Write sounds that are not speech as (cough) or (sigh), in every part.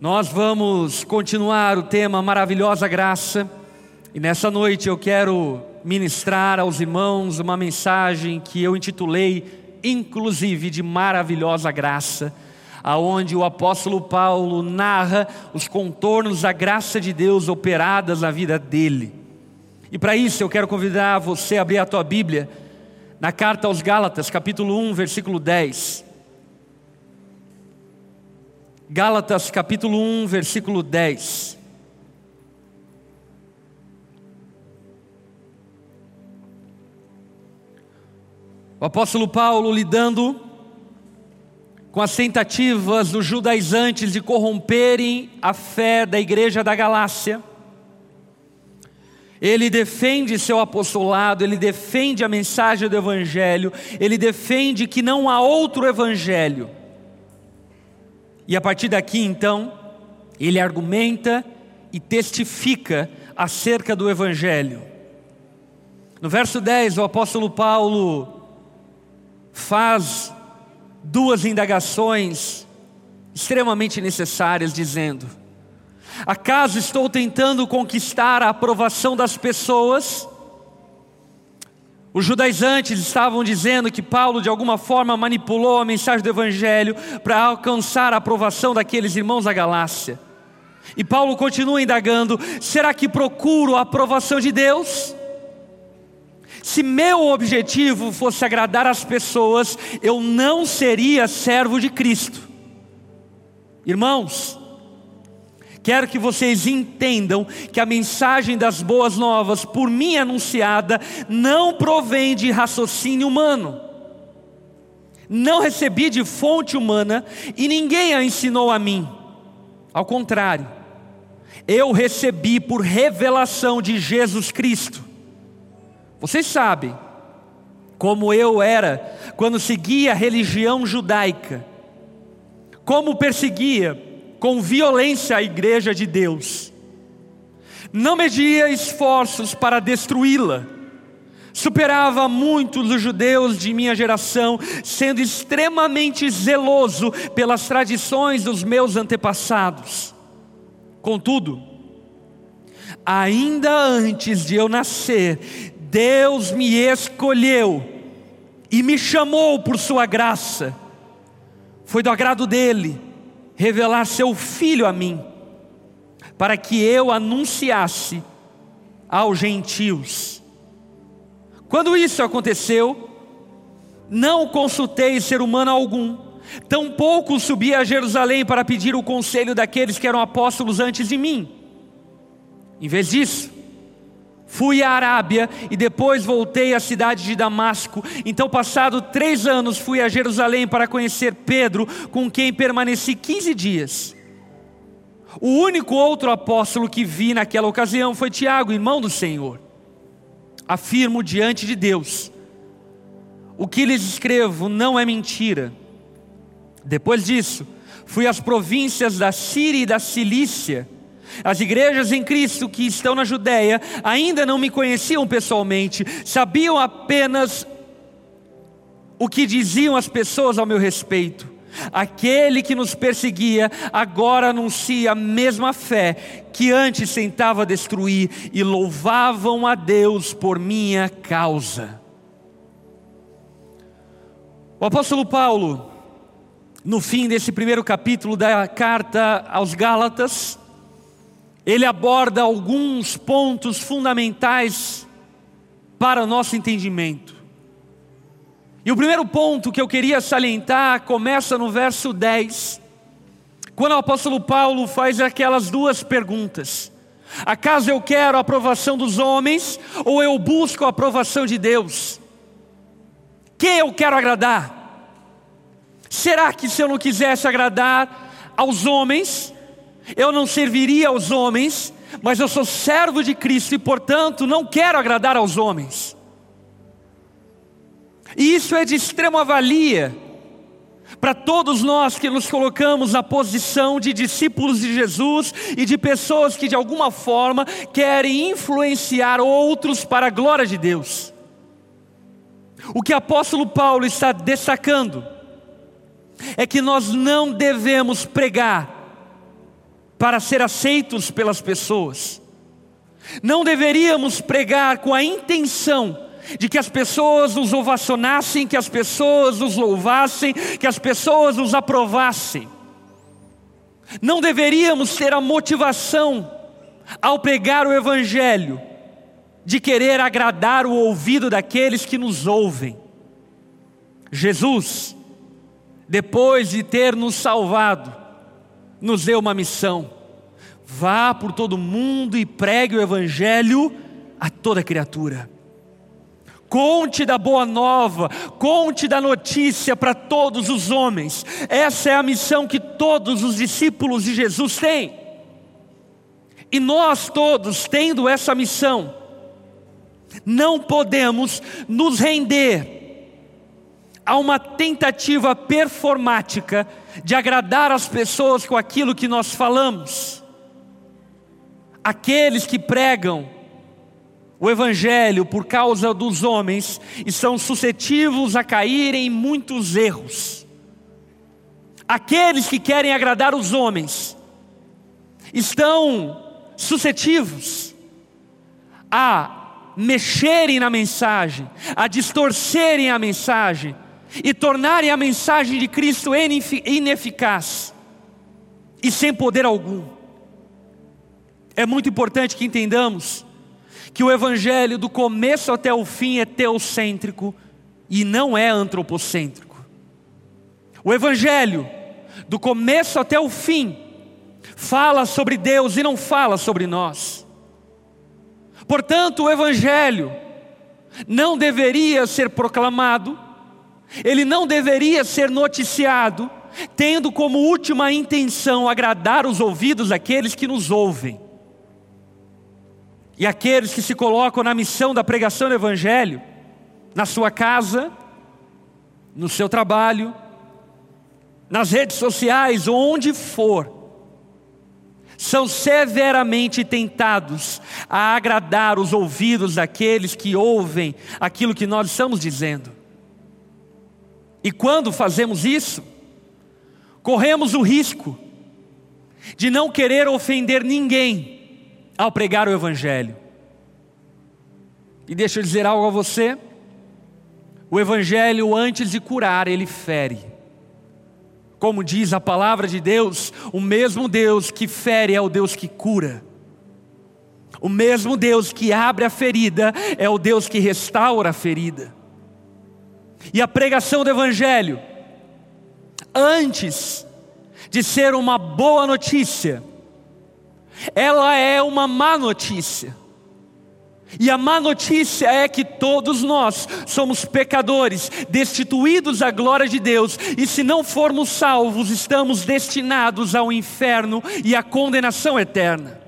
Nós vamos continuar o tema Maravilhosa Graça, e nessa noite eu quero ministrar aos irmãos uma mensagem que eu intitulei, inclusive, de Maravilhosa Graça, aonde o apóstolo Paulo narra os contornos da graça de Deus operadas na vida dele. E para isso eu quero convidar você a abrir a tua Bíblia na carta aos Gálatas, capítulo 1, versículo 10. Gálatas capítulo 1, versículo 10. O apóstolo Paulo lidando com as tentativas dos judaizantes de corromperem a fé da igreja da Galácia. Ele defende seu apostolado, ele defende a mensagem do Evangelho, ele defende que não há outro Evangelho. E a partir daqui, então, ele argumenta e testifica acerca do Evangelho. No verso 10, o apóstolo Paulo faz duas indagações extremamente necessárias, dizendo: Acaso estou tentando conquistar a aprovação das pessoas? Os judaizantes estavam dizendo que Paulo de alguma forma manipulou a mensagem do Evangelho para alcançar a aprovação daqueles irmãos da Galácia. E Paulo continua indagando: será que procuro a aprovação de Deus? Se meu objetivo fosse agradar as pessoas, eu não seria servo de Cristo. Irmãos, Quero que vocês entendam que a mensagem das boas novas, por mim anunciada, não provém de raciocínio humano. Não recebi de fonte humana e ninguém a ensinou a mim. Ao contrário, eu recebi por revelação de Jesus Cristo. Vocês sabem como eu era quando seguia a religião judaica, como perseguia com violência a igreja de Deus. Não media esforços para destruí-la. Superava muitos dos judeus de minha geração, sendo extremamente zeloso pelas tradições dos meus antepassados. Contudo, ainda antes de eu nascer, Deus me escolheu e me chamou por sua graça. Foi do agrado dele revelar seu filho a mim, para que eu anunciasse aos gentios. Quando isso aconteceu, não consultei ser humano algum, tampouco subi a Jerusalém para pedir o conselho daqueles que eram apóstolos antes de mim. Em vez disso, Fui à Arábia e depois voltei à cidade de Damasco. Então, passado três anos, fui a Jerusalém para conhecer Pedro, com quem permaneci 15 dias. O único outro apóstolo que vi naquela ocasião foi Tiago, irmão do Senhor. Afirmo diante de Deus: o que lhes escrevo não é mentira. Depois disso, fui às províncias da Síria e da Cilícia as igrejas em Cristo que estão na Judéia ainda não me conheciam pessoalmente, sabiam apenas o que diziam as pessoas ao meu respeito. Aquele que nos perseguia agora anuncia a mesma fé que antes tentava destruir e louvavam a Deus por minha causa. O apóstolo Paulo, no fim desse primeiro capítulo da carta aos Gálatas, ele aborda alguns pontos fundamentais para o nosso entendimento. E o primeiro ponto que eu queria salientar começa no verso 10, quando o apóstolo Paulo faz aquelas duas perguntas: Acaso eu quero a aprovação dos homens ou eu busco a aprovação de Deus? Quem eu quero agradar? Será que se eu não quisesse agradar aos homens, eu não serviria aos homens, mas eu sou servo de Cristo e, portanto, não quero agradar aos homens. E isso é de extrema valia para todos nós que nos colocamos na posição de discípulos de Jesus e de pessoas que de alguma forma querem influenciar outros para a glória de Deus. O que o apóstolo Paulo está destacando é que nós não devemos pregar para ser aceitos pelas pessoas. Não deveríamos pregar com a intenção de que as pessoas nos ovacionassem, que as pessoas nos louvassem, que as pessoas nos aprovassem. Não deveríamos ter a motivação, ao pregar o Evangelho, de querer agradar o ouvido daqueles que nos ouvem. Jesus, depois de ter nos salvado, nos deu uma missão: vá por todo mundo e pregue o Evangelho a toda criatura. Conte da boa nova, conte da notícia para todos os homens. Essa é a missão que todos os discípulos de Jesus têm. E nós todos, tendo essa missão, não podemos nos render a uma tentativa performática de agradar as pessoas com aquilo que nós falamos. Aqueles que pregam o Evangelho por causa dos homens e são suscetíveis a caírem em muitos erros. Aqueles que querem agradar os homens estão suscetíveis a mexerem na mensagem, a distorcerem a mensagem e tornarem a mensagem de Cristo ineficaz e sem poder algum. É muito importante que entendamos que o Evangelho, do começo até o fim, é teocêntrico e não é antropocêntrico. O Evangelho, do começo até o fim, fala sobre Deus e não fala sobre nós. Portanto, o Evangelho não deveria ser proclamado, ele não deveria ser noticiado, tendo como última intenção agradar os ouvidos daqueles que nos ouvem. E aqueles que se colocam na missão da pregação do Evangelho, na sua casa, no seu trabalho, nas redes sociais, onde for, são severamente tentados a agradar os ouvidos daqueles que ouvem aquilo que nós estamos dizendo. E quando fazemos isso, corremos o risco de não querer ofender ninguém ao pregar o Evangelho. E deixa eu dizer algo a você: o Evangelho, antes de curar, ele fere. Como diz a palavra de Deus, o mesmo Deus que fere é o Deus que cura. O mesmo Deus que abre a ferida é o Deus que restaura a ferida. E a pregação do Evangelho, antes de ser uma boa notícia, ela é uma má notícia. E a má notícia é que todos nós somos pecadores, destituídos da glória de Deus, e se não formos salvos, estamos destinados ao inferno e à condenação eterna.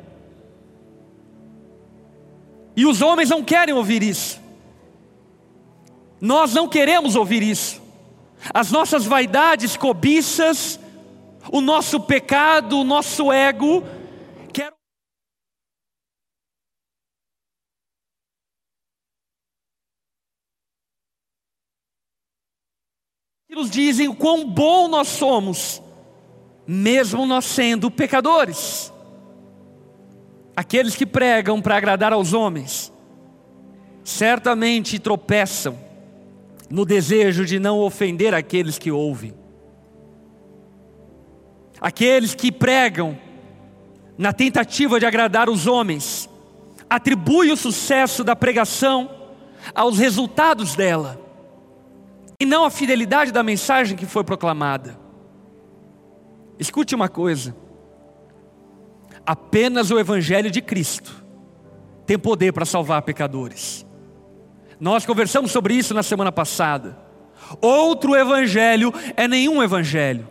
E os homens não querem ouvir isso. Nós não queremos ouvir isso. As nossas vaidades, cobiças, o nosso pecado, o nosso ego, que nos dizem o quão bom nós somos, mesmo nós sendo pecadores. Aqueles que pregam para agradar aos homens, certamente tropeçam no desejo de não ofender aqueles que ouvem. Aqueles que pregam na tentativa de agradar os homens, atribuem o sucesso da pregação aos resultados dela e não a fidelidade da mensagem que foi proclamada. Escute uma coisa: apenas o Evangelho de Cristo tem poder para salvar pecadores. Nós conversamos sobre isso na semana passada. Outro Evangelho é nenhum Evangelho.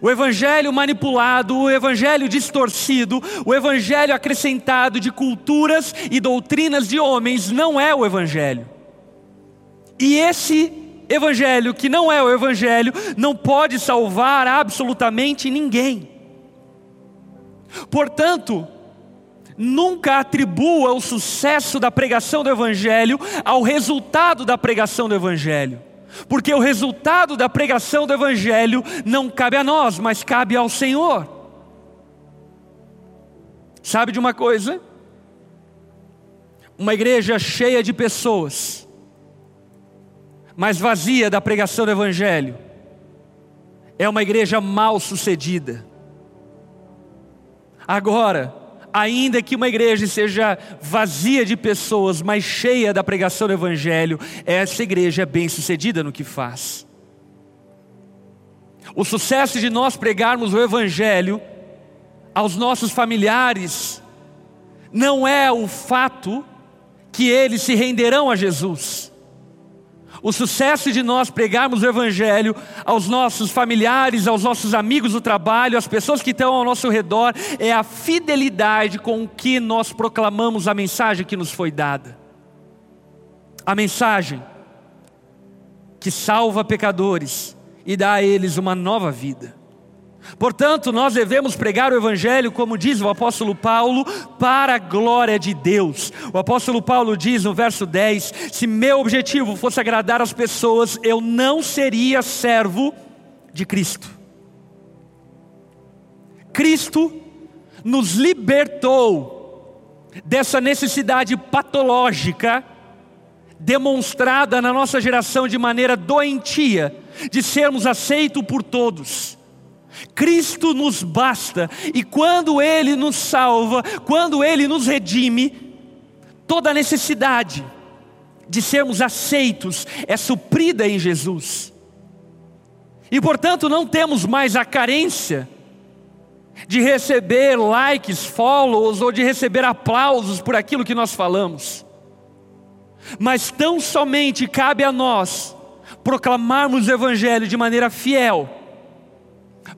O evangelho manipulado, o evangelho distorcido, o evangelho acrescentado de culturas e doutrinas de homens não é o evangelho. E esse evangelho, que não é o evangelho, não pode salvar absolutamente ninguém. Portanto, nunca atribua o sucesso da pregação do evangelho ao resultado da pregação do evangelho. Porque o resultado da pregação do evangelho não cabe a nós, mas cabe ao Senhor. Sabe de uma coisa? Uma igreja cheia de pessoas, mas vazia da pregação do Evangelho, é uma igreja mal sucedida. Agora, ainda que uma igreja seja vazia de pessoas, mas cheia da pregação do Evangelho, essa igreja é bem sucedida no que faz. O sucesso de nós pregarmos o Evangelho aos nossos familiares não é o fato que eles se renderão a Jesus. O sucesso de nós pregarmos o Evangelho aos nossos familiares, aos nossos amigos do trabalho, às pessoas que estão ao nosso redor, é a fidelidade com que nós proclamamos a mensagem que nos foi dada. A mensagem que salva pecadores e dá a eles uma nova vida. Portanto, nós devemos pregar o Evangelho, como diz o apóstolo Paulo, para a glória de Deus. O apóstolo Paulo diz no verso 10: Se meu objetivo fosse agradar as pessoas, eu não seria servo de Cristo. Cristo nos libertou dessa necessidade patológica, demonstrada na nossa geração de maneira doentia, de sermos aceitos por todos Cristo nos basta, e quando Ele nos salva, quando Ele nos redime, toda necessidade de sermos aceitos é suprida em Jesus. E portanto não temos mais a carência de receber likes, follows ou de receber aplausos por aquilo que nós falamos. Mas tão somente cabe a nós proclamarmos o Evangelho de maneira fiel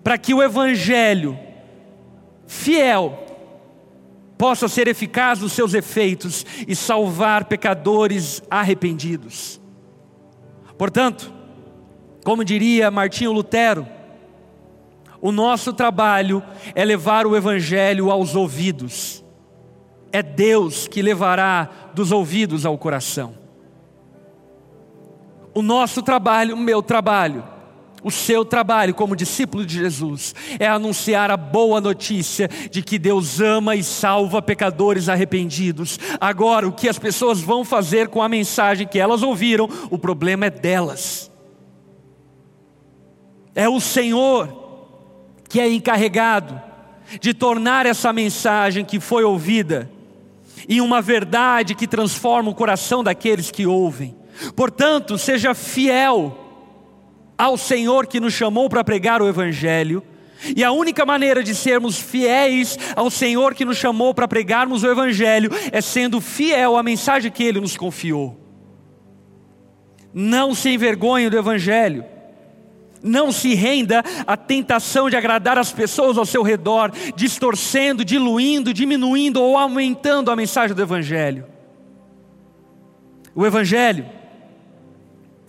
para que o Evangelho fiel possa ser eficaz nos seus efeitos e salvar pecadores arrependidos. Portanto, como diria Martinho Lutero, o nosso trabalho é levar o Evangelho aos ouvidos, é Deus que levará dos ouvidos ao coração. O nosso trabalho, o meu trabalho, o seu trabalho como discípulo de Jesus é anunciar a boa notícia de que Deus ama e salva pecadores arrependidos. Agora, o que as pessoas vão fazer com a mensagem que elas ouviram, o problema é delas. É o Senhor que é encarregado de tornar essa mensagem que foi ouvida em uma verdade que transforma o coração daqueles que ouvem. Portanto, seja fiel ao Senhor que nos chamou para pregar o Evangelho. E a única maneira de sermos fiéis ao Senhor que nos chamou para pregarmos o Evangelho é sendo fiel à mensagem que Ele nos confiou. Não se envergonhe do Evangelho. Não se renda à tentação de agradar as pessoas ao seu redor, distorcendo, diluindo, diminuindo ou aumentando a mensagem do Evangelho. O Evangelho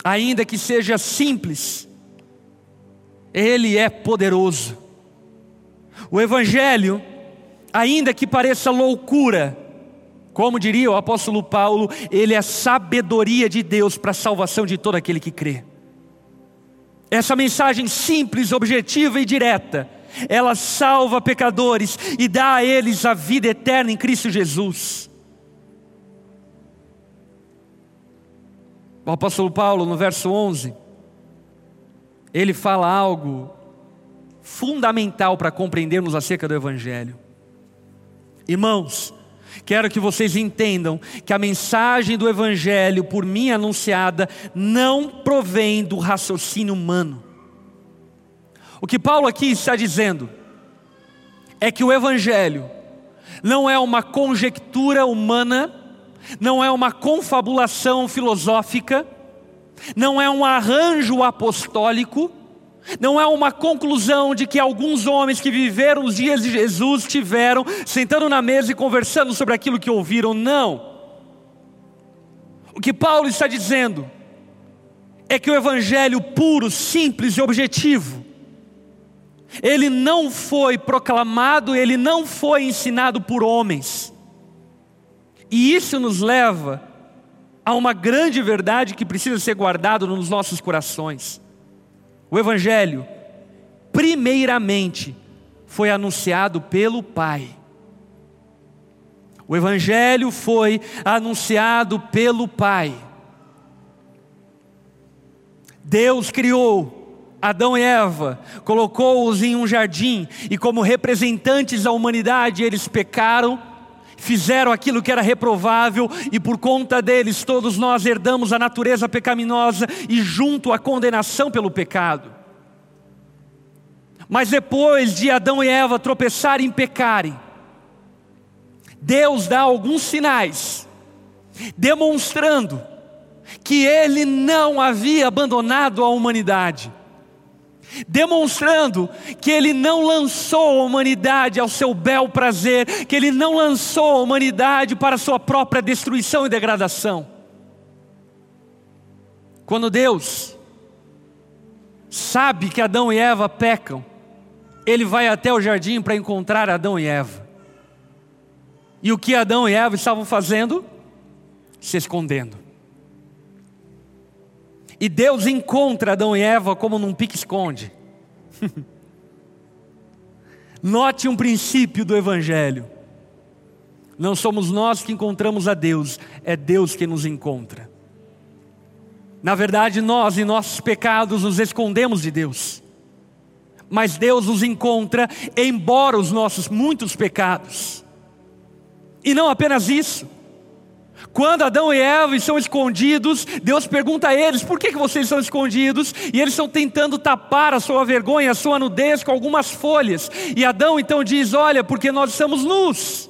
ainda que seja simples, ele é poderoso. O Evangelho, ainda que pareça loucura, como diria o apóstolo Paulo, ele é sabedoria de Deus para a salvação de todo aquele que crê. Essa mensagem simples, objetiva e direta, ela salva pecadores e dá a eles a vida eterna em Cristo Jesus. O apóstolo Paulo, no verso 11, ele fala algo fundamental para compreendermos acerca do Evangelho. Irmãos, quero que vocês entendam que a mensagem do Evangelho, por mim anunciada, não provém do raciocínio humano. O que Paulo aqui está dizendo é que o Evangelho não é uma conjectura humana não é uma confabulação filosófica, não é um arranjo apostólico, não é uma conclusão de que alguns homens que viveram os dias de Jesus tiveram sentando na mesa e conversando sobre aquilo que ouviram, não. O que Paulo está dizendo é que o evangelho puro, simples e objetivo, ele não foi proclamado, ele não foi ensinado por homens. E isso nos leva a uma grande verdade que precisa ser guardado nos nossos corações. O Evangelho, primeiramente, foi anunciado pelo Pai. O Evangelho foi anunciado pelo Pai. Deus criou Adão e Eva, colocou-os em um jardim e, como representantes da humanidade, eles pecaram, fizeram aquilo que era reprovável e, por conta deles, todos nós herdamos a natureza pecaminosa e, junto, a condenação pelo pecado. Mas depois de Adão e Eva tropeçarem e pecarem, Deus dá alguns sinais, demonstrando que Ele não havia abandonado a humanidade demonstrando que ele não lançou a humanidade ao seu bel prazer, que ele não lançou a humanidade para a sua própria destruição e degradação. Quando Deus sabe que Adão e Eva pecam, ele vai até o jardim para encontrar Adão e Eva. E o que Adão e Eva estavam fazendo? Se escondendo. E Deus encontra Adão e Eva como num pique-esconde. (laughs) Note um princípio do Evangelho. Não somos nós que encontramos a Deus, é Deus que nos encontra. Na verdade, nós em nossos pecados nos escondemos de Deus, mas Deus nos encontra, embora os nossos muitos pecados. E não apenas isso, quando Adão e Eva estão escondidos, Deus pergunta a eles: por que, que vocês estão escondidos? E eles estão tentando tapar a sua vergonha, a sua nudez com algumas folhas. E Adão então diz: olha, porque nós estamos nus.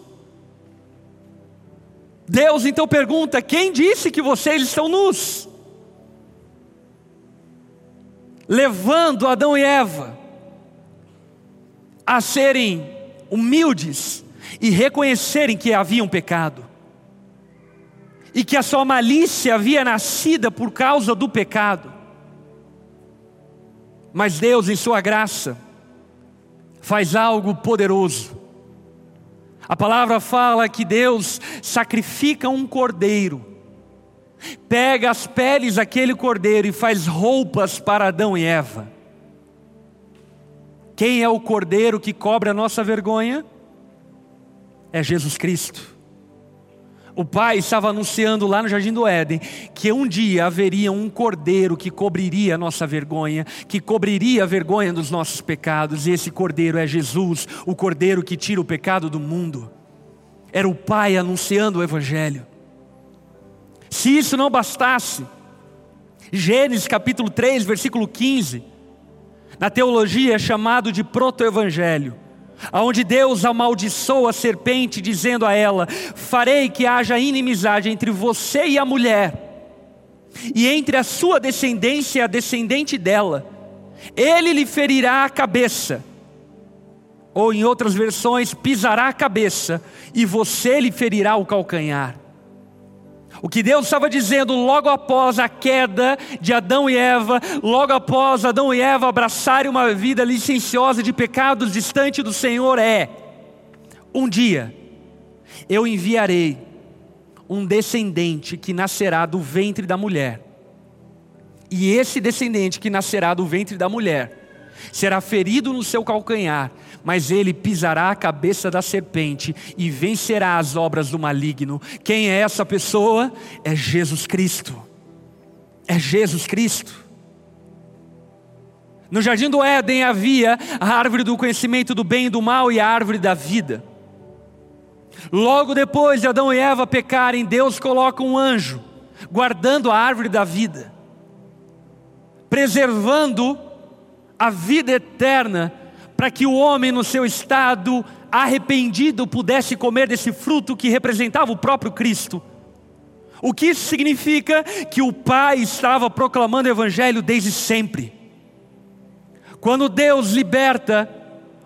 Deus então pergunta: quem disse que vocês estão nus? Levando Adão e Eva a serem humildes e reconhecerem que haviam pecado e que a sua malícia havia nascida por causa do pecado. Mas Deus, em Sua graça, faz algo poderoso. A palavra fala que Deus sacrifica um cordeiro, pega as peles daquele cordeiro e faz roupas para Adão e Eva. Quem é o cordeiro que cobre a nossa vergonha? É Jesus Cristo. O pai estava anunciando lá no Jardim do Éden que um dia haveria um cordeiro que cobriria a nossa vergonha, que cobriria a vergonha dos nossos pecados, e esse cordeiro é Jesus, o cordeiro que tira o pecado do mundo. Era o pai anunciando o Evangelho. Se isso não bastasse, Gênesis capítulo 3, versículo 15, na teologia é chamado de proto-evangelho aonde Deus amaldiçoa a serpente, dizendo a ela: Farei que haja inimizade entre você e a mulher, e entre a sua descendência e a descendente dela. Ele lhe ferirá a cabeça, ou em outras versões, pisará a cabeça, e você lhe ferirá o calcanhar. O que Deus estava dizendo logo após a queda de Adão e Eva, logo após Adão e Eva abraçarem uma vida licenciosa de pecados distante do Senhor, é: um dia eu enviarei um descendente que nascerá do ventre da mulher, e esse descendente que nascerá do ventre da mulher será ferido no seu calcanhar, mas ele pisará a cabeça da serpente e vencerá as obras do maligno. Quem é essa pessoa? É Jesus Cristo. É Jesus Cristo. No jardim do Éden havia a árvore do conhecimento do bem e do mal e a árvore da vida. Logo depois de Adão e Eva pecarem, Deus coloca um anjo guardando a árvore da vida, preservando a vida eterna para que o homem, no seu estado arrependido, pudesse comer desse fruto que representava o próprio Cristo. O que isso significa? Que o Pai estava proclamando o Evangelho desde sempre. Quando Deus liberta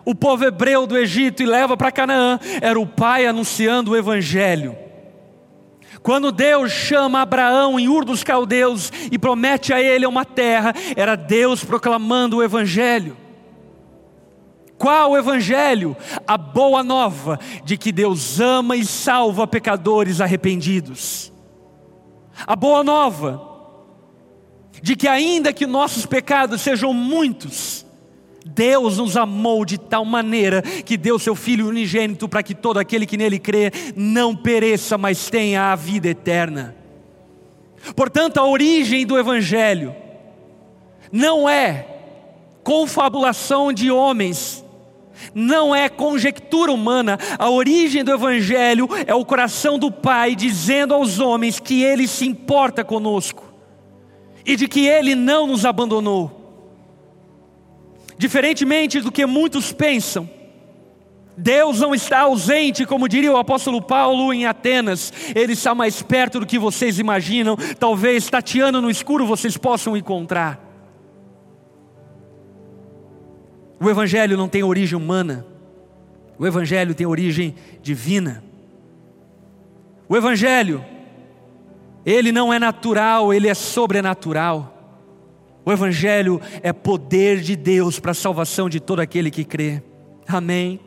o povo hebreu do Egito e leva para Canaã, era o Pai anunciando o Evangelho. Quando Deus chama Abraão em Ur dos Caldeus e promete a ele uma terra, era Deus proclamando o Evangelho. Qual o Evangelho? A boa nova de que Deus ama e salva pecadores arrependidos. A boa nova de que, ainda que nossos pecados sejam muitos, Deus nos amou de tal maneira que deu seu Filho unigênito para que todo aquele que nele crê não pereça, mas tenha a vida eterna. Portanto, a origem do Evangelho não é confabulação de homens, não é conjectura humana, a origem do Evangelho é o coração do Pai dizendo aos homens que Ele se importa conosco e de que Ele não nos abandonou. Diferentemente do que muitos pensam, Deus não está ausente, como diria o apóstolo Paulo em Atenas, Ele está mais perto do que vocês imaginam, talvez tateando no escuro vocês possam encontrar. O Evangelho não tem origem humana, o Evangelho tem origem divina. O Evangelho, ele não é natural, ele é sobrenatural. O Evangelho é poder de Deus para a salvação de todo aquele que crê. Amém.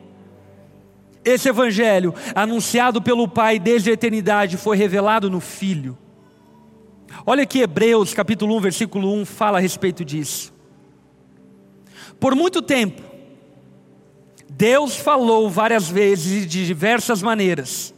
Esse Evangelho, anunciado pelo Pai desde a eternidade, foi revelado no Filho. Olha que Hebreus capítulo 1, versículo 1 fala a respeito disso. Por muito tempo, Deus falou várias vezes e de diversas maneiras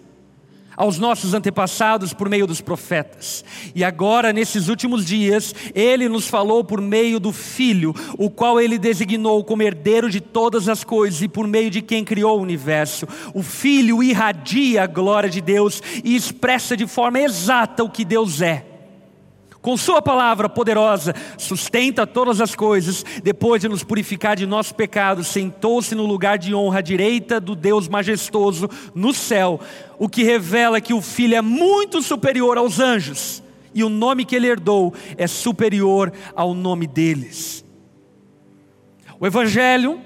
aos nossos antepassados por meio dos profetas. E agora, nesses últimos dias, ele nos falou por meio do Filho, o qual ele designou como herdeiro de todas as coisas e por meio de quem criou o universo. O Filho irradia a glória de Deus e expressa de forma exata o que Deus é com Sua palavra poderosa, sustenta todas as coisas, depois de nos purificar de nossos pecados, sentou-se no lugar de honra à direita do Deus majestoso no céu, o que revela que o Filho é muito superior aos anjos, e o nome que ele herdou é superior ao nome deles. O Evangelho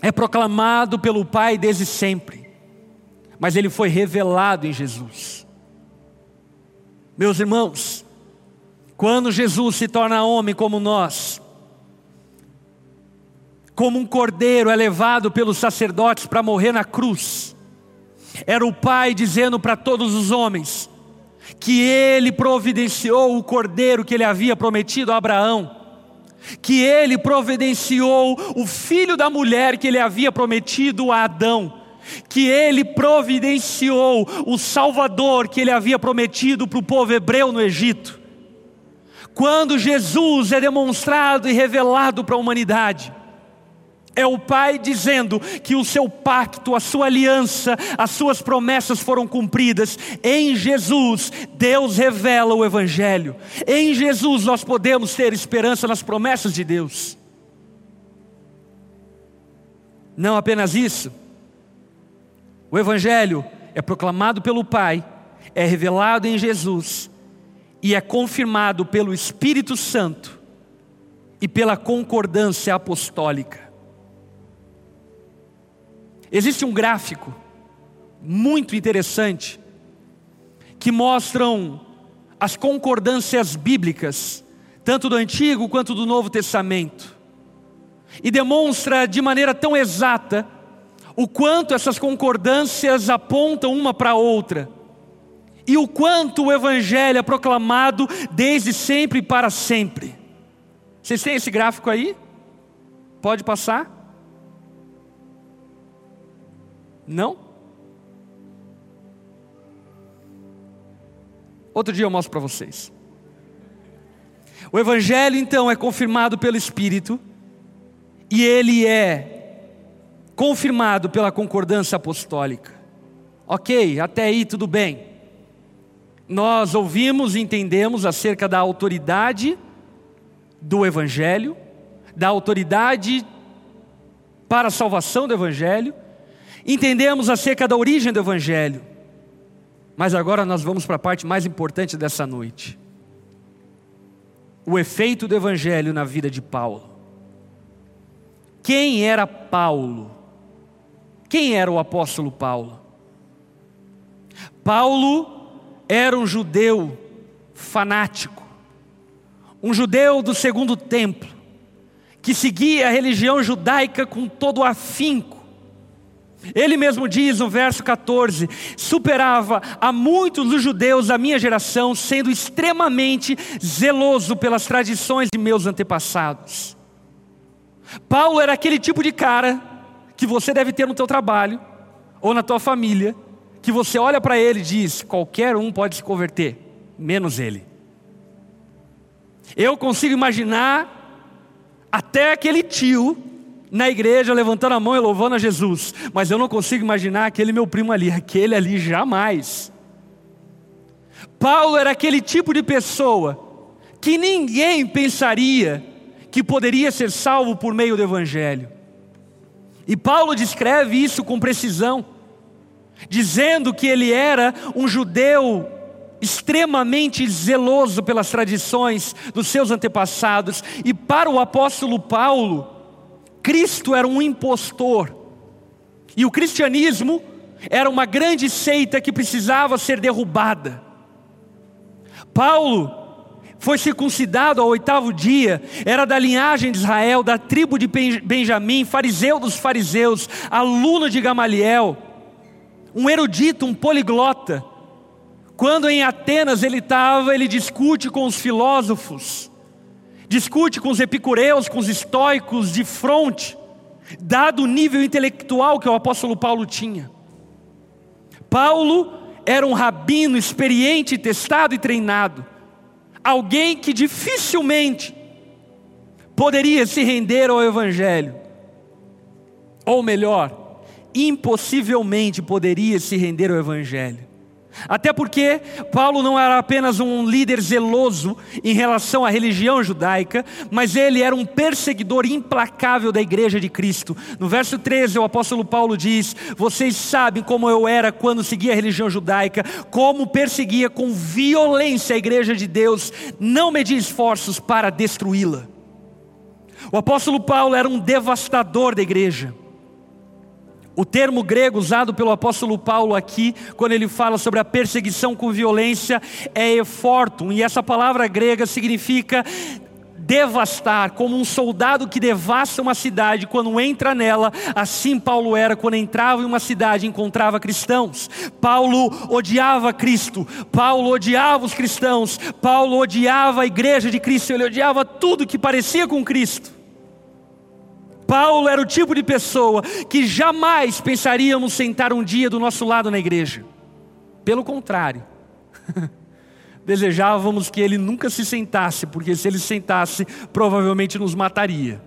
é proclamado pelo Pai desde sempre, mas ele foi revelado em Jesus. Meus irmãos, quando Jesus se torna homem como nós, como um cordeiro é levado pelos sacerdotes para morrer na cruz, era o Pai dizendo para todos os homens que ele providenciou o cordeiro que ele havia prometido a Abraão, que ele providenciou o filho da mulher que ele havia prometido a Adão, que ele providenciou o Salvador que ele havia prometido para o povo hebreu no Egito. Quando Jesus é demonstrado e revelado para a humanidade, é o Pai dizendo que o seu pacto, a sua aliança, as suas promessas foram cumpridas. Em Jesus, Deus revela o Evangelho. Em Jesus, nós podemos ter esperança nas promessas de Deus. Não apenas isso, o Evangelho é proclamado pelo Pai, é revelado em Jesus e é confirmado pelo Espírito Santo e pela concordância apostólica. Existe um gráfico muito interessante que mostram as concordâncias bíblicas, tanto do Antigo quanto do Novo Testamento, e demonstra de maneira tão exata o quanto essas concordâncias apontam uma para a outra e o quanto o Evangelho é proclamado desde sempre e para sempre. Vocês têm esse gráfico aí? Pode passar? Não? Outro dia eu mostro para vocês. O Evangelho então é confirmado pelo Espírito e ele é confirmado pela concordância apostólica. Ok, até aí tudo bem nós ouvimos e entendemos acerca da autoridade do Evangelho, da autoridade para a salvação do Evangelho, entendemos acerca da origem do Evangelho, mas agora nós vamos para a parte mais importante dessa noite: o efeito do Evangelho na vida de Paulo. Quem era Paulo? Quem era o apóstolo Paulo? Paulo era um judeu fanático, um judeu do segundo templo, que seguia a religião judaica com todo afinco. Ele mesmo diz no verso 14: superava a muitos dos judeus da minha geração, sendo extremamente zeloso pelas tradições de meus antepassados. Paulo era aquele tipo de cara que você deve ter no teu trabalho ou na tua família, que você olha para ele e diz: qualquer um pode se converter, menos ele. Eu consigo imaginar até aquele tio na igreja levantando a mão e louvando a Jesus, mas eu não consigo imaginar aquele meu primo ali, aquele ali jamais. Paulo era aquele tipo de pessoa que ninguém pensaria que poderia ser salvo por meio do Evangelho. E Paulo descreve isso com precisão, dizendo que ele era um judeu extremamente zeloso pelas tradições dos seus antepassados, e para o apóstolo Paulo, Cristo era um impostor, e o cristianismo era uma grande seita que precisava ser derrubada. Paulo foi circuncidado ao oitavo dia, era da linhagem de Israel, da tribo de Benjamim, fariseu dos fariseus, aluno de Gamaliel, um erudito, um poliglota. Quando em Atenas ele estava, ele discute com os filósofos, discute com os epicureus, com os estoicos de fronte, dado o nível intelectual que o apóstolo Paulo tinha. Paulo era um rabino experiente, testado e treinado alguém que dificilmente poderia se render ao Evangelho, ou melhor, impossivelmente poderia se render ao Evangelho. Até porque Paulo não era apenas um líder zeloso em relação à religião judaica, mas ele era um perseguidor implacável da igreja de Cristo. No verso 13, o apóstolo Paulo diz: Vocês sabem como eu era quando seguia a religião judaica, como perseguia com violência a igreja de Deus, não medi esforços para destruí-la. O apóstolo Paulo era um devastador da igreja. O termo grego usado pelo apóstolo Paulo aqui, quando ele fala sobre a perseguição com violência, é efortum, e essa palavra grega significa devastar, como um soldado que devasta uma cidade quando entra nela, assim Paulo era quando entrava em uma cidade e encontrava cristãos. Paulo odiava Cristo, Paulo odiava os cristãos, Paulo odiava a igreja de Cristo, ele odiava tudo que parecia com Cristo. Paulo era o tipo de pessoa que jamais pensaríamos sentar um dia do nosso lado na igreja. Pelo contrário, (laughs) desejávamos que ele nunca se sentasse, porque se ele sentasse, provavelmente nos mataria.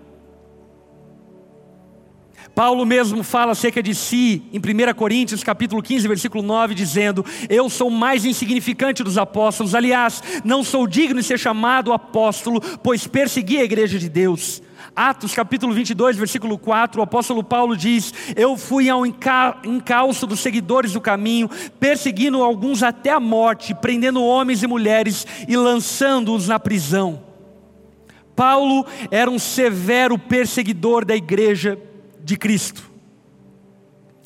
Paulo mesmo fala acerca de si em 1 Coríntios capítulo 15, versículo 9, dizendo: Eu sou o mais insignificante dos apóstolos, aliás, não sou digno de ser chamado apóstolo, pois persegui a igreja de Deus. Atos capítulo 22, versículo 4, o apóstolo Paulo diz: Eu fui ao encalço dos seguidores do caminho, perseguindo alguns até a morte, prendendo homens e mulheres e lançando-os na prisão. Paulo era um severo perseguidor da igreja de Cristo.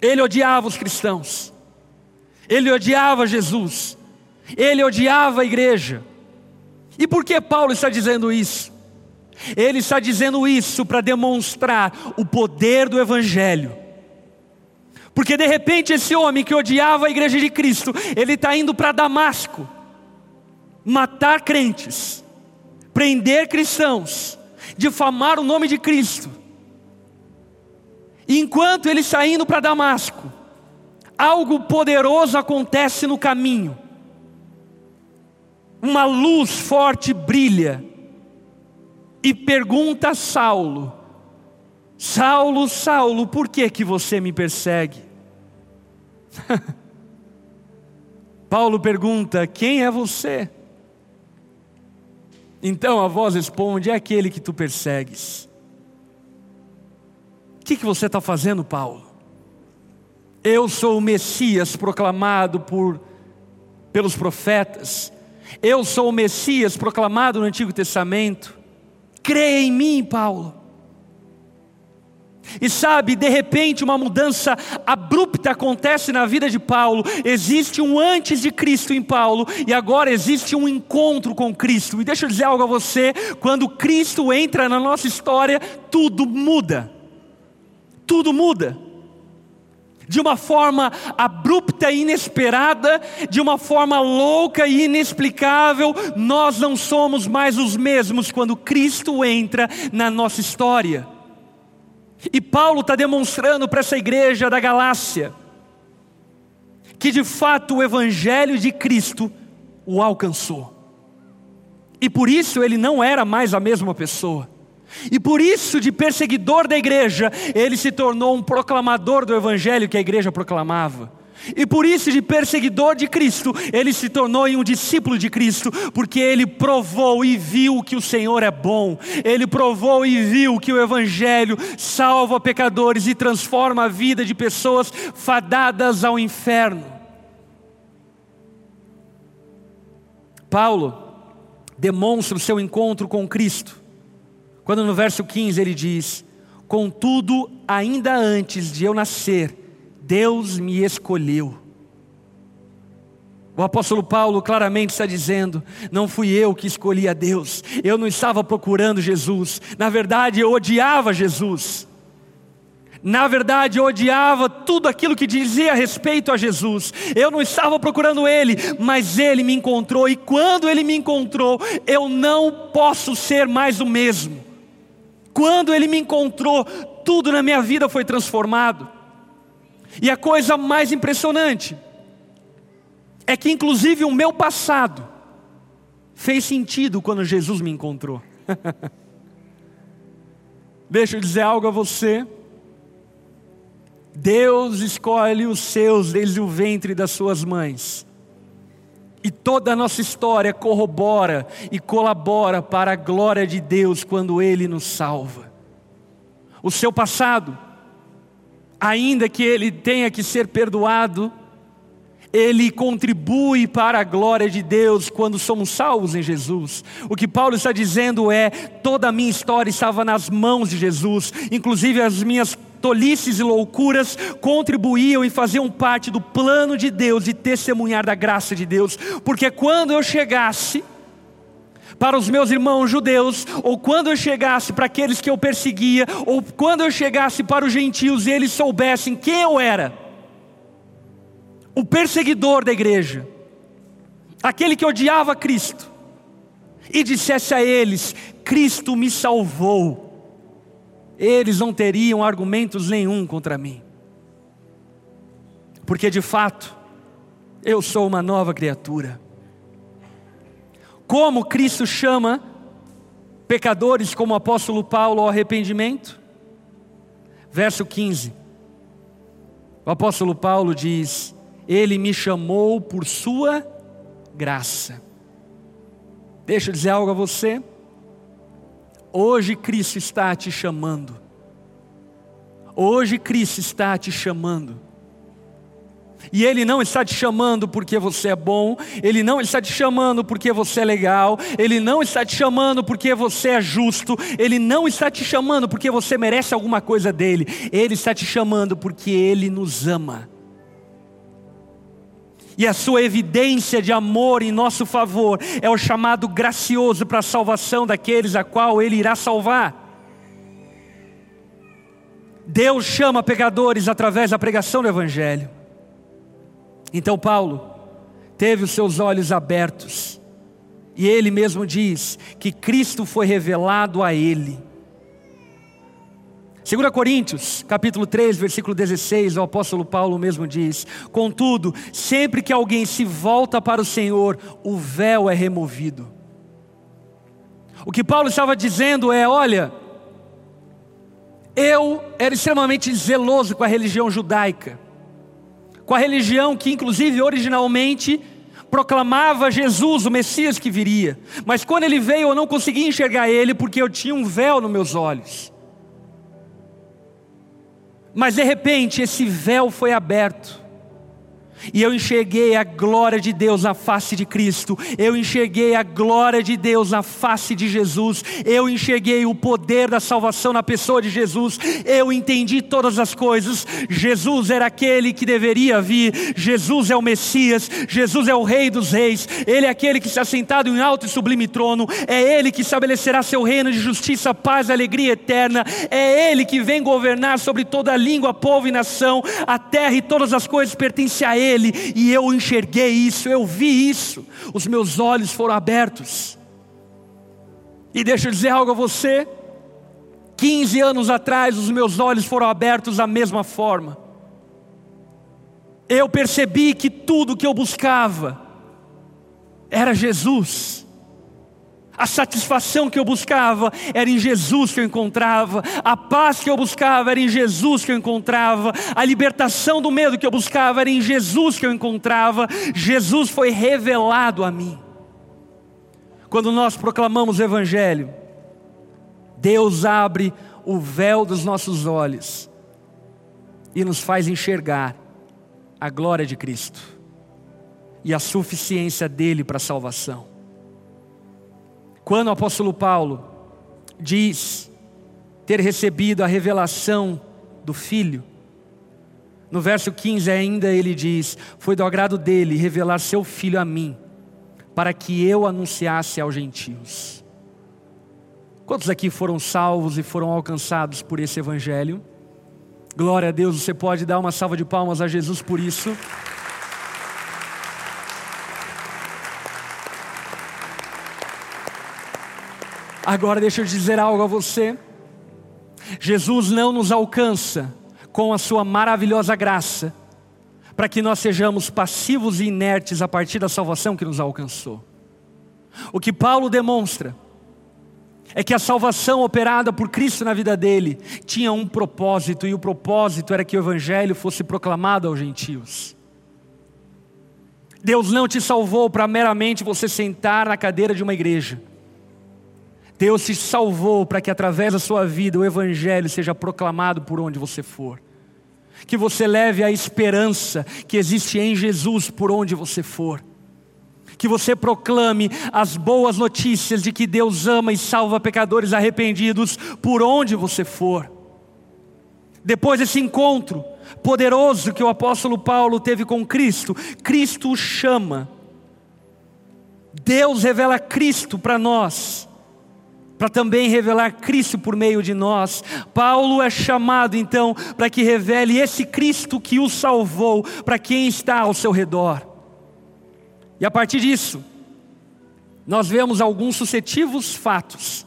Ele odiava os cristãos, ele odiava Jesus, ele odiava a igreja. E por que Paulo está dizendo isso? Ele está dizendo isso para demonstrar o poder do Evangelho. Porque de repente esse homem que odiava a igreja de Cristo, ele está indo para Damasco, matar crentes, prender cristãos, difamar o nome de Cristo. E enquanto ele está indo para Damasco, algo poderoso acontece no caminho. Uma luz forte brilha e pergunta a Saulo: Saulo, Saulo, por que que você me persegue? (laughs) Paulo pergunta: Quem é você? Então a voz responde: É aquele que tu persegues. O que, que você está fazendo, Paulo? Eu sou o Messias proclamado por, pelos profetas. Eu sou o Messias proclamado no Antigo Testamento creia em mim, Paulo. E sabe, de repente uma mudança abrupta acontece na vida de Paulo. Existe um antes de Cristo em Paulo e agora existe um encontro com Cristo. E deixa eu dizer algo a você: quando Cristo entra na nossa história, tudo muda. Tudo muda de uma forma abrupta e inesperada, de uma forma louca e inexplicável, nós não somos mais os mesmos quando Cristo entra na nossa história. E Paulo está demonstrando para essa igreja da Galácia que de fato o Evangelho de Cristo o alcançou. E por isso ele não era mais a mesma pessoa. E por isso, de perseguidor da igreja, ele se tornou um proclamador do Evangelho que a igreja proclamava. E por isso, de perseguidor de Cristo, ele se tornou um discípulo de Cristo, porque ele provou e viu que o Senhor é bom, ele provou e viu que o Evangelho salva pecadores e transforma a vida de pessoas fadadas ao inferno. Paulo demonstra o seu encontro com Cristo, quando no verso 15 ele diz: Contudo, ainda antes de eu nascer, Deus me escolheu. O apóstolo Paulo claramente está dizendo: não fui eu que escolhi a Deus, eu não estava procurando Jesus, na verdade eu odiava Jesus. Na verdade, eu odiava tudo aquilo que dizia a respeito a Jesus. Eu não estava procurando Ele, mas Ele me encontrou, e quando Ele me encontrou, eu não posso ser mais o mesmo. Quando Ele me encontrou, tudo na minha vida foi transformado. E a coisa mais impressionante é que, inclusive, o meu passado fez sentido quando Jesus me encontrou. (laughs) Deixa eu dizer algo a você. Deus escolhe os seus desde o ventre das suas mães. E toda a nossa história corrobora e colabora para a glória de Deus quando Ele nos salva. O seu passado ainda que ele tenha que ser perdoado, ele contribui para a glória de Deus quando somos salvos em Jesus. O que Paulo está dizendo é: toda a minha história estava nas mãos de Jesus, inclusive as minhas tolices e loucuras contribuíam e faziam parte do plano de Deus de testemunhar da graça de Deus, porque quando eu chegasse, para os meus irmãos judeus, ou quando eu chegasse para aqueles que eu perseguia, ou quando eu chegasse para os gentios e eles soubessem quem eu era, o perseguidor da igreja, aquele que odiava Cristo, e dissesse a eles: Cristo me salvou, eles não teriam argumentos nenhum contra mim, porque de fato, eu sou uma nova criatura. Como Cristo chama pecadores como o apóstolo Paulo ao arrependimento? Verso 15. O apóstolo Paulo diz: Ele me chamou por sua graça. Deixa eu dizer algo a você. Hoje Cristo está te chamando. Hoje Cristo está te chamando e Ele não está te chamando porque você é bom, Ele não está te chamando porque você é legal, Ele não está te chamando porque você é justo, Ele não está te chamando porque você merece alguma coisa dele, Ele está te chamando porque Ele nos ama. E a sua evidência de amor em nosso favor é o chamado gracioso para a salvação daqueles a qual Ele irá salvar. Deus chama pecadores através da pregação do Evangelho. Então Paulo teve os seus olhos abertos, e ele mesmo diz que Cristo foi revelado a ele. 2 Coríntios, capítulo 3, versículo 16, o apóstolo Paulo mesmo diz: Contudo, sempre que alguém se volta para o Senhor, o véu é removido. O que Paulo estava dizendo é: olha, eu era extremamente zeloso com a religião judaica com a religião que, inclusive, originalmente proclamava Jesus, o Messias que viria. Mas quando ele veio, eu não conseguia enxergar ele porque eu tinha um véu nos meus olhos. Mas de repente esse véu foi aberto. E eu enxerguei a glória de Deus na face de Cristo, eu enxerguei a glória de Deus na face de Jesus, eu enxerguei o poder da salvação na pessoa de Jesus, eu entendi todas as coisas. Jesus era aquele que deveria vir, Jesus é o Messias, Jesus é o Rei dos Reis, Ele é aquele que está sentado em alto e sublime trono, é Ele que estabelecerá seu reino de justiça, paz e alegria eterna, é Ele que vem governar sobre toda língua, povo e nação, a terra e todas as coisas pertencem a Ele ele e eu enxerguei isso, eu vi isso, os meus olhos foram abertos. E deixa eu dizer algo a você: 15 anos atrás, os meus olhos foram abertos da mesma forma. Eu percebi que tudo que eu buscava era Jesus. A satisfação que eu buscava era em Jesus que eu encontrava, a paz que eu buscava era em Jesus que eu encontrava, a libertação do medo que eu buscava era em Jesus que eu encontrava. Jesus foi revelado a mim. Quando nós proclamamos o Evangelho, Deus abre o véu dos nossos olhos e nos faz enxergar a glória de Cristo e a suficiência dele para a salvação. Quando o apóstolo Paulo diz ter recebido a revelação do Filho, no verso 15 ainda ele diz: Foi do agrado dele revelar seu Filho a mim, para que eu anunciasse aos gentios. Quantos aqui foram salvos e foram alcançados por esse Evangelho? Glória a Deus, você pode dar uma salva de palmas a Jesus por isso. Agora deixa eu dizer algo a você. Jesus não nos alcança com a sua maravilhosa graça, para que nós sejamos passivos e inertes a partir da salvação que nos alcançou. O que Paulo demonstra é que a salvação operada por Cristo na vida dele tinha um propósito, e o propósito era que o Evangelho fosse proclamado aos gentios. Deus não te salvou para meramente você sentar na cadeira de uma igreja. Deus te salvou para que através da sua vida o Evangelho seja proclamado por onde você for. Que você leve a esperança que existe em Jesus por onde você for. Que você proclame as boas notícias de que Deus ama e salva pecadores arrependidos por onde você for. Depois desse encontro poderoso que o apóstolo Paulo teve com Cristo, Cristo o chama. Deus revela Cristo para nós para também revelar Cristo por meio de nós. Paulo é chamado então para que revele esse Cristo que o salvou para quem está ao seu redor. E a partir disso, nós vemos alguns sucessivos fatos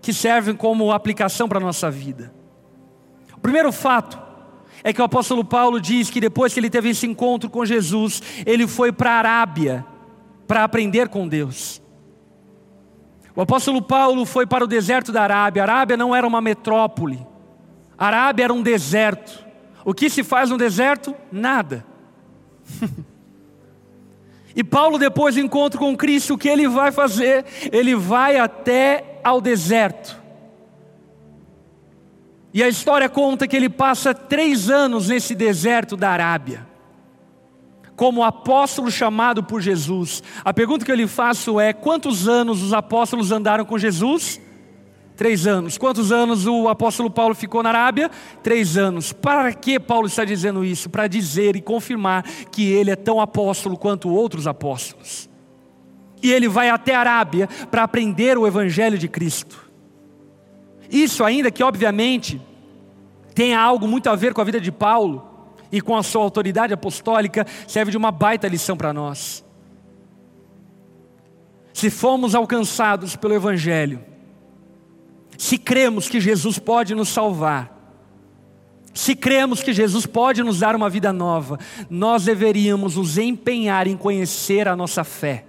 que servem como aplicação para a nossa vida. O primeiro fato é que o apóstolo Paulo diz que depois que ele teve esse encontro com Jesus, ele foi para a Arábia para aprender com Deus. O apóstolo Paulo foi para o deserto da Arábia. A Arábia não era uma metrópole. A Arábia era um deserto. O que se faz no deserto? Nada. (laughs) e Paulo, depois do encontro com Cristo, o que ele vai fazer? Ele vai até ao deserto. E a história conta que ele passa três anos nesse deserto da Arábia como apóstolo chamado por Jesus. A pergunta que eu lhe faço é: quantos anos os apóstolos andaram com Jesus? Três anos. Quantos anos o apóstolo Paulo ficou na Arábia? Três anos. Para que Paulo está dizendo isso? Para dizer e confirmar que ele é tão apóstolo quanto outros apóstolos. E ele vai até a Arábia para aprender o Evangelho de Cristo. Isso, ainda que obviamente tenha algo muito a ver com a vida de Paulo, e com a sua autoridade apostólica, serve de uma baita lição para nós. Se fomos alcançados pelo Evangelho, se cremos que Jesus pode nos salvar, se cremos que Jesus pode nos dar uma vida nova, nós deveríamos nos empenhar em conhecer a nossa fé.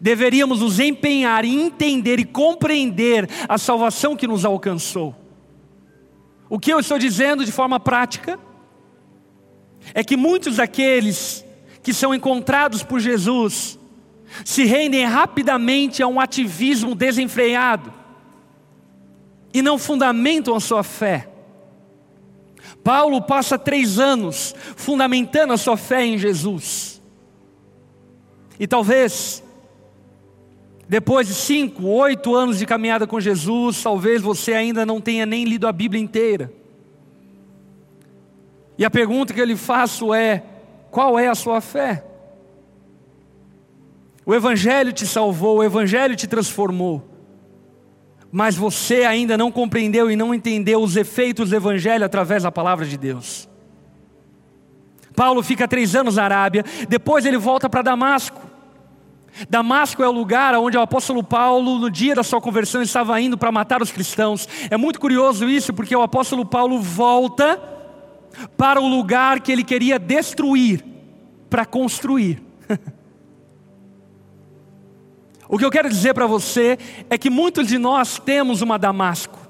Deveríamos nos empenhar em entender e compreender a salvação que nos alcançou. O que eu estou dizendo de forma prática é que muitos daqueles que são encontrados por Jesus se rendem rapidamente a um ativismo desenfreado e não fundamentam a sua fé. Paulo passa três anos fundamentando a sua fé em Jesus. E talvez depois de cinco, oito anos de caminhada com Jesus, talvez você ainda não tenha nem lido a Bíblia inteira. E a pergunta que eu lhe faço é: qual é a sua fé? O Evangelho te salvou, o Evangelho te transformou, mas você ainda não compreendeu e não entendeu os efeitos do Evangelho através da palavra de Deus. Paulo fica três anos na Arábia, depois ele volta para Damasco. Damasco é o lugar onde o apóstolo Paulo, no dia da sua conversão, estava indo para matar os cristãos. É muito curioso isso, porque o apóstolo Paulo volta para o lugar que ele queria destruir, para construir. (laughs) o que eu quero dizer para você é que muitos de nós temos uma Damasco.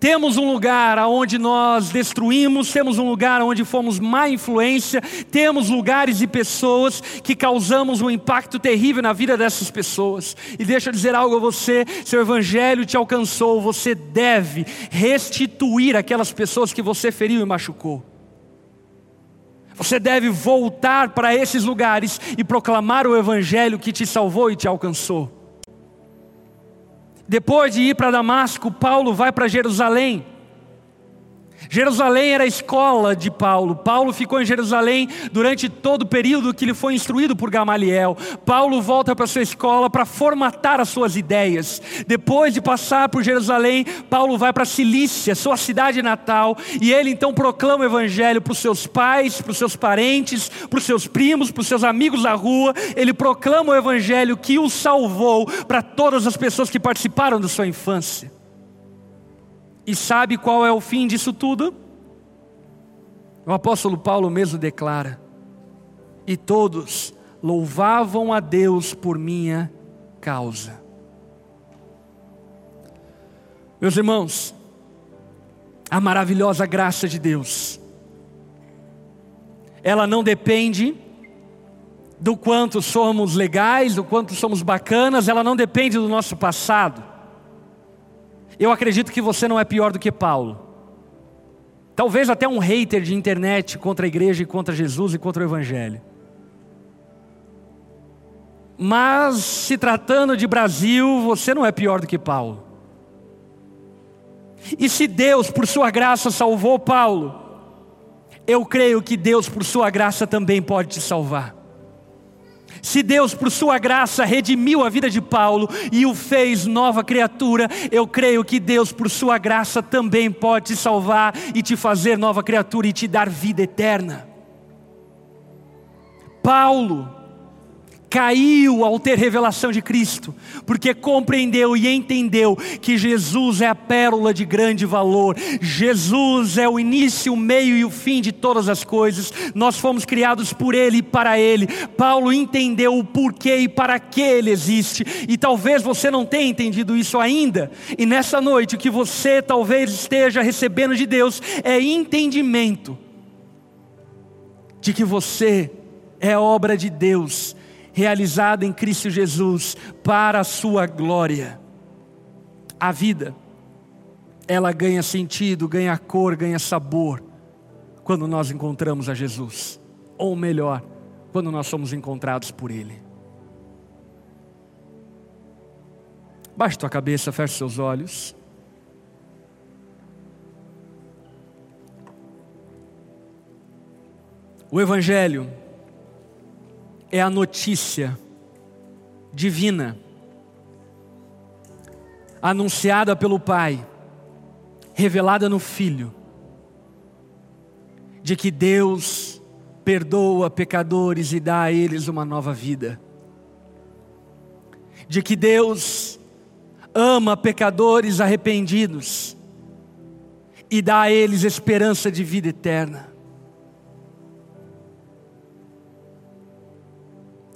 Temos um lugar onde nós destruímos, temos um lugar onde fomos má influência, temos lugares e pessoas que causamos um impacto terrível na vida dessas pessoas. E deixa eu dizer algo a você: seu evangelho te alcançou, você deve restituir aquelas pessoas que você feriu e machucou. Você deve voltar para esses lugares e proclamar o evangelho que te salvou e te alcançou. Depois de ir para Damasco, Paulo vai para Jerusalém. Jerusalém era a escola de Paulo. Paulo ficou em Jerusalém durante todo o período que ele foi instruído por Gamaliel. Paulo volta para sua escola para formatar as suas ideias. Depois de passar por Jerusalém, Paulo vai para Cilícia, sua cidade natal, e ele então proclama o evangelho para os seus pais, para os seus parentes, para os seus primos, para os seus amigos da rua. Ele proclama o evangelho que o salvou para todas as pessoas que participaram da sua infância. E sabe qual é o fim disso tudo? O apóstolo Paulo mesmo declara: E todos louvavam a Deus por minha causa. Meus irmãos, a maravilhosa graça de Deus, ela não depende do quanto somos legais, do quanto somos bacanas, ela não depende do nosso passado. Eu acredito que você não é pior do que Paulo. Talvez até um hater de internet contra a igreja e contra Jesus e contra o Evangelho. Mas, se tratando de Brasil, você não é pior do que Paulo. E se Deus, por sua graça, salvou Paulo, eu creio que Deus, por sua graça, também pode te salvar. Se Deus, por sua graça, redimiu a vida de Paulo e o fez nova criatura, eu creio que Deus, por sua graça, também pode te salvar e te fazer nova criatura e te dar vida eterna. Paulo, caiu ao ter revelação de Cristo, porque compreendeu e entendeu que Jesus é a pérola de grande valor, Jesus é o início, o meio e o fim de todas as coisas, nós fomos criados por Ele e para Ele. Paulo entendeu o porquê e para que Ele existe, e talvez você não tenha entendido isso ainda, e nessa noite o que você talvez esteja recebendo de Deus é entendimento de que você é obra de Deus realizada em Cristo Jesus para a sua glória. A vida, ela ganha sentido, ganha cor, ganha sabor quando nós encontramos a Jesus, ou melhor, quando nós somos encontrados por Ele. Baixe tua cabeça, feche seus olhos. O Evangelho é a notícia divina, anunciada pelo Pai, revelada no Filho, de que Deus perdoa pecadores e dá a eles uma nova vida, de que Deus ama pecadores arrependidos e dá a eles esperança de vida eterna.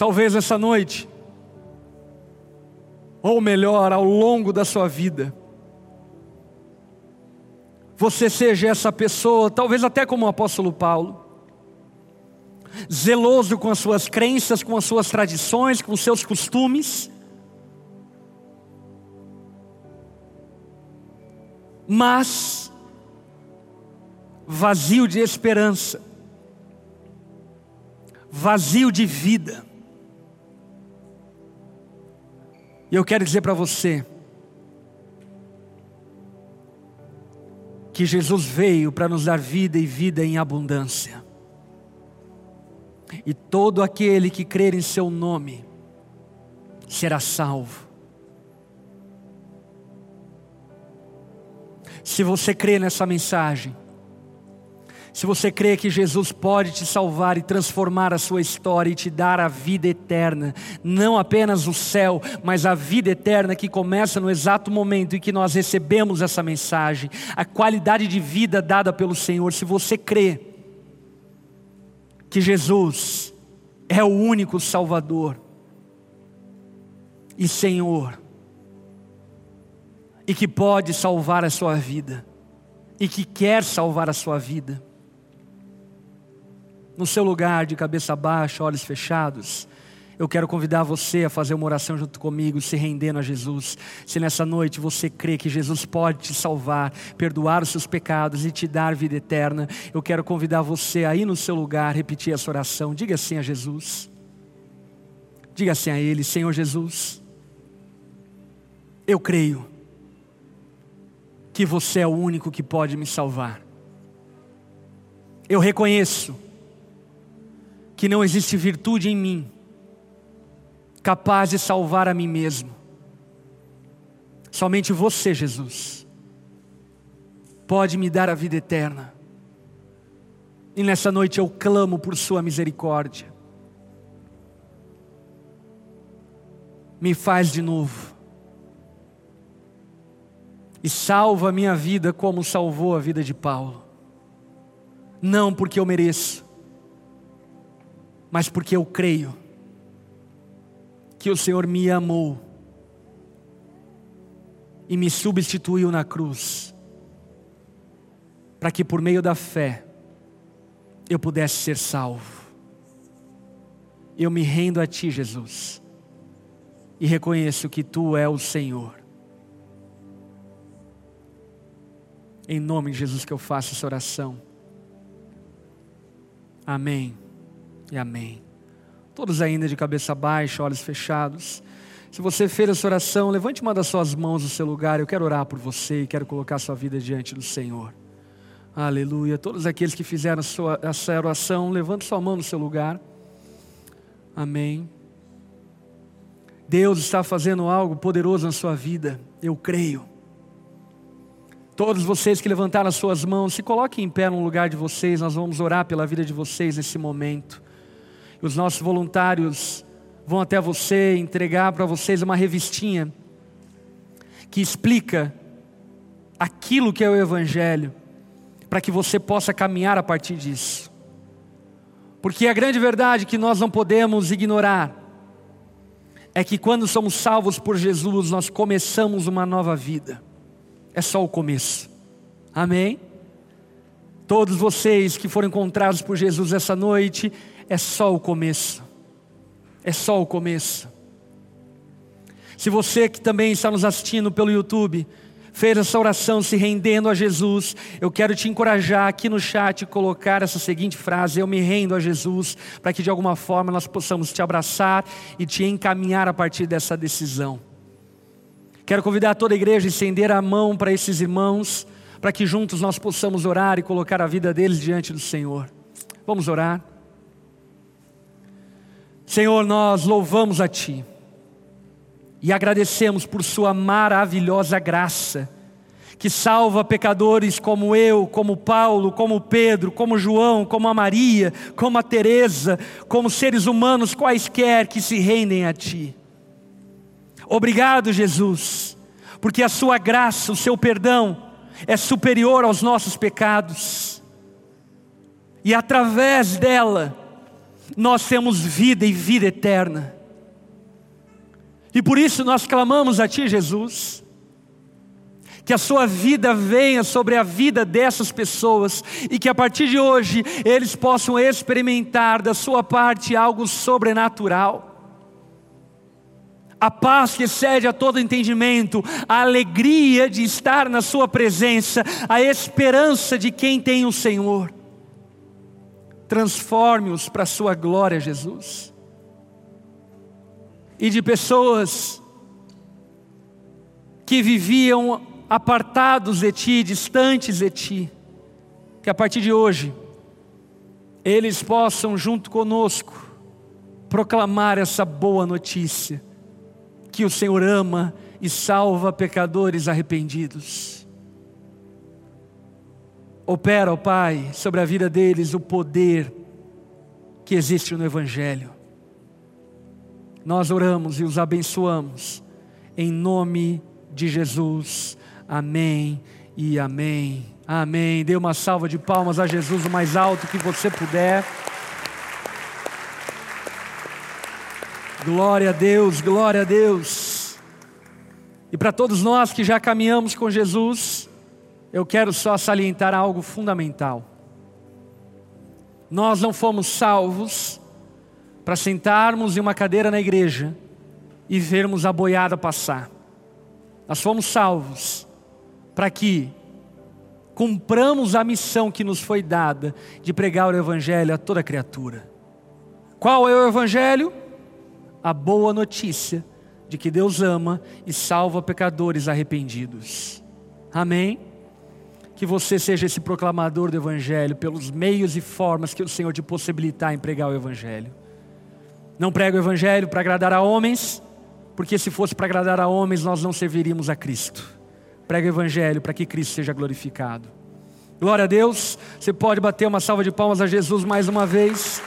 Talvez essa noite, ou melhor, ao longo da sua vida, você seja essa pessoa, talvez até como o apóstolo Paulo, zeloso com as suas crenças, com as suas tradições, com os seus costumes, mas vazio de esperança, vazio de vida. E eu quero dizer para você que Jesus veio para nos dar vida e vida em abundância. E todo aquele que crer em seu nome será salvo. Se você crê nessa mensagem, Se você crê que Jesus pode te salvar e transformar a sua história e te dar a vida eterna, não apenas o céu, mas a vida eterna que começa no exato momento em que nós recebemos essa mensagem, a qualidade de vida dada pelo Senhor, se você crê que Jesus é o único Salvador e Senhor, e que pode salvar a sua vida, e que quer salvar a sua vida, no seu lugar, de cabeça baixa, olhos fechados, eu quero convidar você a fazer uma oração junto comigo, se rendendo a Jesus. Se nessa noite você crê que Jesus pode te salvar, perdoar os seus pecados e te dar vida eterna, eu quero convidar você a ir no seu lugar, repetir essa oração. Diga assim a Jesus. Diga assim a Ele: Senhor Jesus, eu creio que você é o único que pode me salvar. Eu reconheço que não existe virtude em mim capaz de salvar a mim mesmo. Somente você, Jesus, pode me dar a vida eterna. E nessa noite eu clamo por Sua misericórdia. Me faz de novo. E salva a minha vida como salvou a vida de Paulo. Não porque eu mereço, mas porque eu creio que o Senhor me amou e me substituiu na cruz, para que por meio da fé eu pudesse ser salvo. Eu me rendo a Ti, Jesus, e reconheço que Tu é o Senhor. Em nome de Jesus que eu faço essa oração. Amém e amém. Todos ainda de cabeça baixa, olhos fechados. Se você fez essa oração, levante uma das suas mãos no seu lugar. Eu quero orar por você e quero colocar sua vida diante do Senhor. Aleluia. Todos aqueles que fizeram sua, essa oração, levante sua mão no seu lugar. Amém. Deus está fazendo algo poderoso na sua vida. Eu creio. Todos vocês que levantaram as suas mãos, se coloquem em pé no lugar de vocês. Nós vamos orar pela vida de vocês nesse momento. Os nossos voluntários vão até você entregar para vocês uma revistinha que explica aquilo que é o Evangelho, para que você possa caminhar a partir disso. Porque a grande verdade que nós não podemos ignorar é que quando somos salvos por Jesus, nós começamos uma nova vida. É só o começo. Amém? Todos vocês que foram encontrados por Jesus essa noite, é só o começo. É só o começo. Se você que também está nos assistindo pelo YouTube, fez essa oração se rendendo a Jesus, eu quero te encorajar aqui no chat colocar essa seguinte frase: Eu me rendo a Jesus, para que de alguma forma nós possamos te abraçar e te encaminhar a partir dessa decisão. Quero convidar toda a igreja a estender a mão para esses irmãos, para que juntos nós possamos orar e colocar a vida deles diante do Senhor. Vamos orar. Senhor, nós louvamos a Ti e agradecemos por Sua maravilhosa graça, que salva pecadores como eu, como Paulo, como Pedro, como João, como a Maria, como a Teresa, como seres humanos quaisquer que se rendem a Ti. Obrigado, Jesus, porque a Sua graça, o Seu perdão é superior aos nossos pecados, e através dela, nós temos vida e vida eterna. E por isso nós clamamos a Ti, Jesus, que a Sua vida venha sobre a vida dessas pessoas e que a partir de hoje eles possam experimentar da Sua parte algo sobrenatural. A paz que excede a todo entendimento, a alegria de estar na Sua presença, a esperança de quem tem o Senhor transforme-os para a sua glória, Jesus. E de pessoas que viviam apartados de Ti, distantes de Ti, que a partir de hoje, eles possam, junto conosco, proclamar essa boa notícia, que o Senhor ama e salva pecadores arrependidos. Opera, ó Pai, sobre a vida deles o poder que existe no Evangelho. Nós oramos e os abençoamos, em nome de Jesus. Amém e amém. Amém. Dê uma salva de palmas a Jesus o mais alto que você puder. Glória a Deus, glória a Deus. E para todos nós que já caminhamos com Jesus, eu quero só salientar algo fundamental. Nós não fomos salvos para sentarmos em uma cadeira na igreja e vermos a boiada passar. Nós fomos salvos para que cumpramos a missão que nos foi dada de pregar o Evangelho a toda criatura. Qual é o Evangelho? A boa notícia de que Deus ama e salva pecadores arrependidos. Amém? Que você seja esse proclamador do Evangelho pelos meios e formas que o Senhor te possibilitar em pregar o Evangelho. Não prega o Evangelho para agradar a homens, porque se fosse para agradar a homens, nós não serviríamos a Cristo. Prega o Evangelho para que Cristo seja glorificado. Glória a Deus. Você pode bater uma salva de palmas a Jesus mais uma vez.